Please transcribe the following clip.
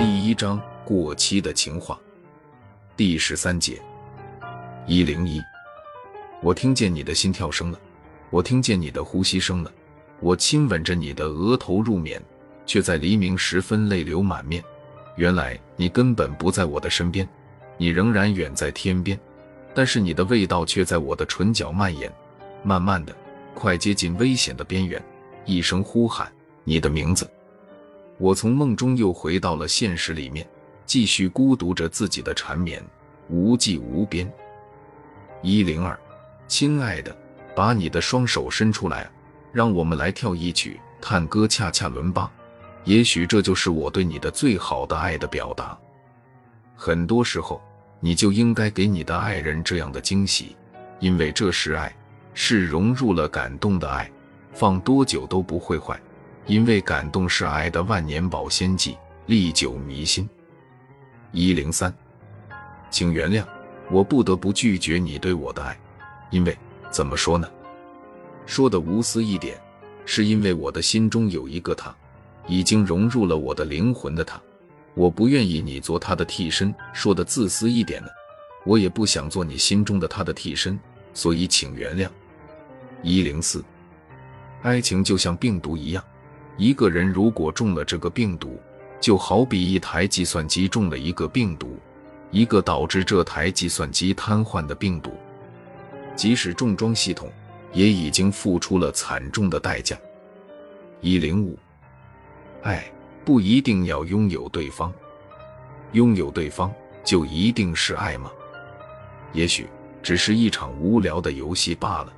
第一章过期的情话，第十三节。一零一，我听见你的心跳声了，我听见你的呼吸声了，我亲吻着你的额头入眠，却在黎明时分泪流满面。原来你根本不在我的身边，你仍然远在天边，但是你的味道却在我的唇角蔓延，慢慢的，快接近危险的边缘。一声呼喊，你的名字。我从梦中又回到了现实里面，继续孤独着自己的缠绵，无际无边。一零二，亲爱的，把你的双手伸出来，让我们来跳一曲探戈恰恰伦巴。也许这就是我对你的最好的爱的表达。很多时候，你就应该给你的爱人这样的惊喜，因为这是爱，是融入了感动的爱，放多久都不会坏。因为感动是爱的万年保鲜剂，历久弥新。一零三，请原谅，我不得不拒绝你对我的爱，因为怎么说呢？说的无私一点，是因为我的心中有一个他，已经融入了我的灵魂的他，我不愿意你做他的替身。说的自私一点呢，我也不想做你心中的他的替身，所以请原谅。一零四，爱情就像病毒一样。一个人如果中了这个病毒，就好比一台计算机中了一个病毒，一个导致这台计算机瘫痪的病毒。即使重装系统，也已经付出了惨重的代价。一零五，爱不一定要拥有对方，拥有对方就一定是爱吗？也许只是一场无聊的游戏罢了。